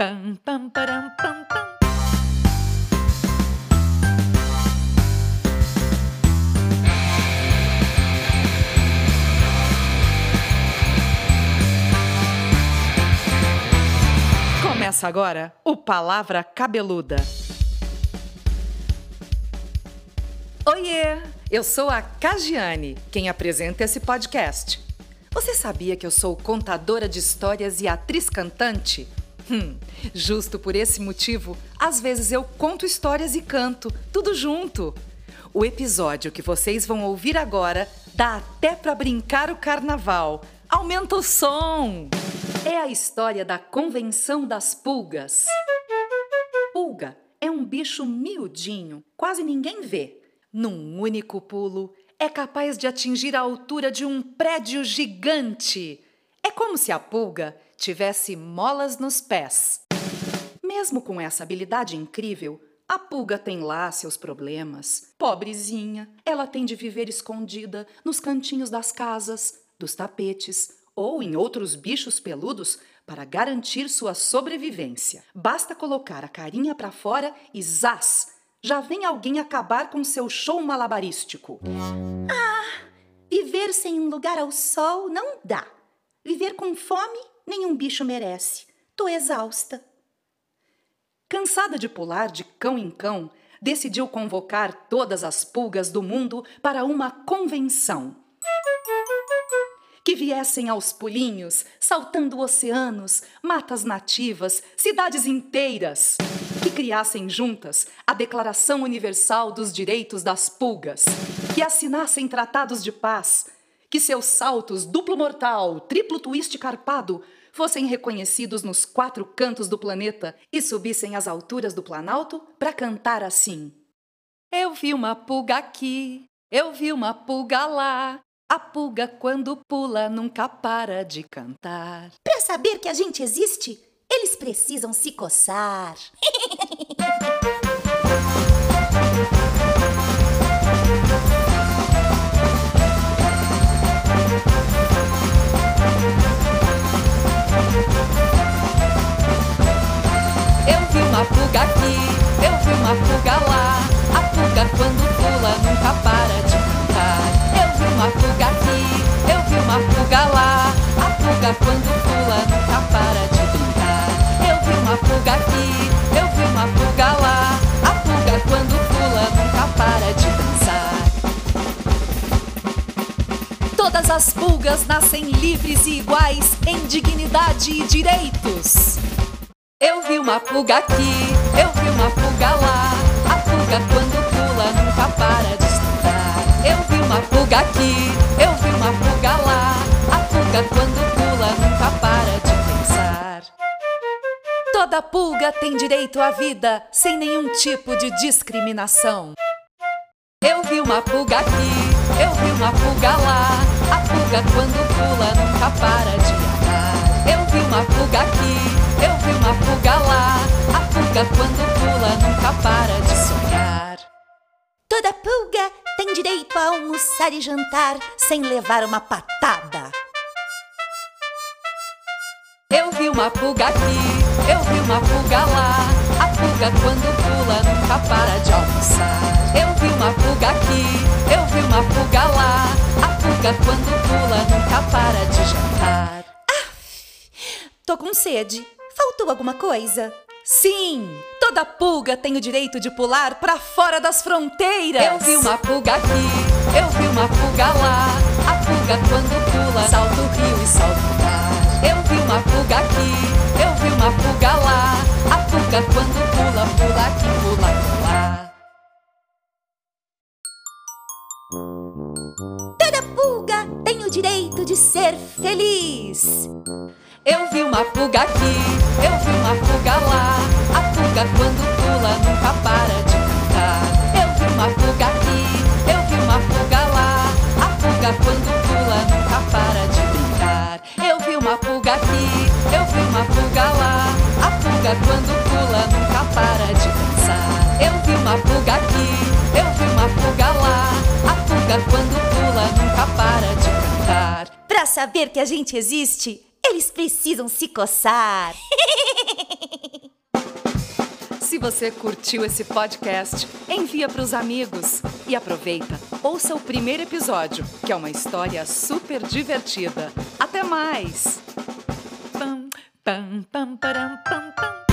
Pam, pam, param, pam, pam. Começa agora o Palavra Cabeluda. Oiê, eu sou a Cagiane, quem apresenta esse podcast. Você sabia que eu sou contadora de histórias e atriz cantante? Hum, justo por esse motivo, às vezes eu conto histórias e canto, tudo junto. O episódio que vocês vão ouvir agora dá até para brincar o carnaval. Aumenta o som! É a história da Convenção das Pulgas. Pulga é um bicho miudinho, quase ninguém vê. Num único pulo, é capaz de atingir a altura de um prédio gigante. É como se a pulga tivesse molas nos pés. Mesmo com essa habilidade incrível, a pulga tem lá seus problemas. Pobrezinha, ela tem de viver escondida nos cantinhos das casas, dos tapetes ou em outros bichos peludos para garantir sua sobrevivência. Basta colocar a carinha para fora e zás! Já vem alguém acabar com seu show malabarístico. Ah, viver sem um lugar ao sol não dá. Viver com fome nenhum bicho merece. Tô exausta. Cansada de pular de cão em cão, decidiu convocar todas as pulgas do mundo para uma convenção. Que viessem aos pulinhos, saltando oceanos, matas nativas, cidades inteiras. Que criassem juntas a Declaração Universal dos Direitos das Pulgas. Que assinassem tratados de paz. Que seus saltos duplo mortal, triplo twist carpado fossem reconhecidos nos quatro cantos do planeta e subissem às alturas do Planalto para cantar assim: Eu vi uma pulga aqui, eu vi uma pulga lá. A pulga, quando pula, nunca para de cantar. Para saber que a gente existe, eles precisam se coçar. aqui, eu vi uma pulga lá. A pulga, quando pula, nunca para de cantar. Eu vi uma pulga aqui, eu vi uma pulga lá. A pulga, quando pula, nunca para de brincar. Eu vi uma pulga aqui, eu vi uma pulga lá. A pulga, quando pula, nunca para de dançar. Todas as pulgas nascem livres e iguais em dignidade e direitos. Eu vi uma pulga aqui, pulga lá. A pulga quando pula nunca para de estudar. Eu vi uma pulga aqui, eu vi uma pulga lá. A pulga quando pula nunca para de pensar. Toda pulga tem direito à vida sem nenhum tipo de discriminação. Eu vi uma pulga aqui, eu vi uma pulga lá. A pulga quando pula nunca para de andar. Eu vi uma pulga aqui, eu vi uma pulga lá. Pulga quando pula nunca para de sonhar. Toda pulga tem direito a almoçar e jantar sem levar uma patada. Eu vi uma pulga aqui, eu vi uma pulga lá. A pulga quando pula nunca para de almoçar. Eu vi uma pulga aqui, eu vi uma pulga lá. A pulga quando pula nunca para de jantar. Tô com sede. Faltou alguma coisa? Sim, toda pulga tem o direito de pular para fora das fronteiras. Eu vi uma pulga aqui, eu vi uma pulga lá. A pulga quando pula, salta o rio e salta o mar. Eu vi uma pulga aqui, eu vi uma pulga lá. A pulga quando pula, pula aqui, pula lá. Pulga tem o direito de ser feliz. Eu vi uma pulga aqui, eu vi uma pulga lá. A pulga quando pula nunca para de cantar. Eu vi uma pulga aqui, eu vi uma pulga lá. A pulga quando pula nunca para de brincar. Eu vi uma pulga aqui, eu vi uma pulga lá. A pulga quando saber que a gente existe, eles precisam se coçar. você curtiu esse podcast, envia para os amigos e aproveita, ouça o primeiro episódio, que é uma história super divertida. Até mais! Pam, pam, pam, param, pam, pam.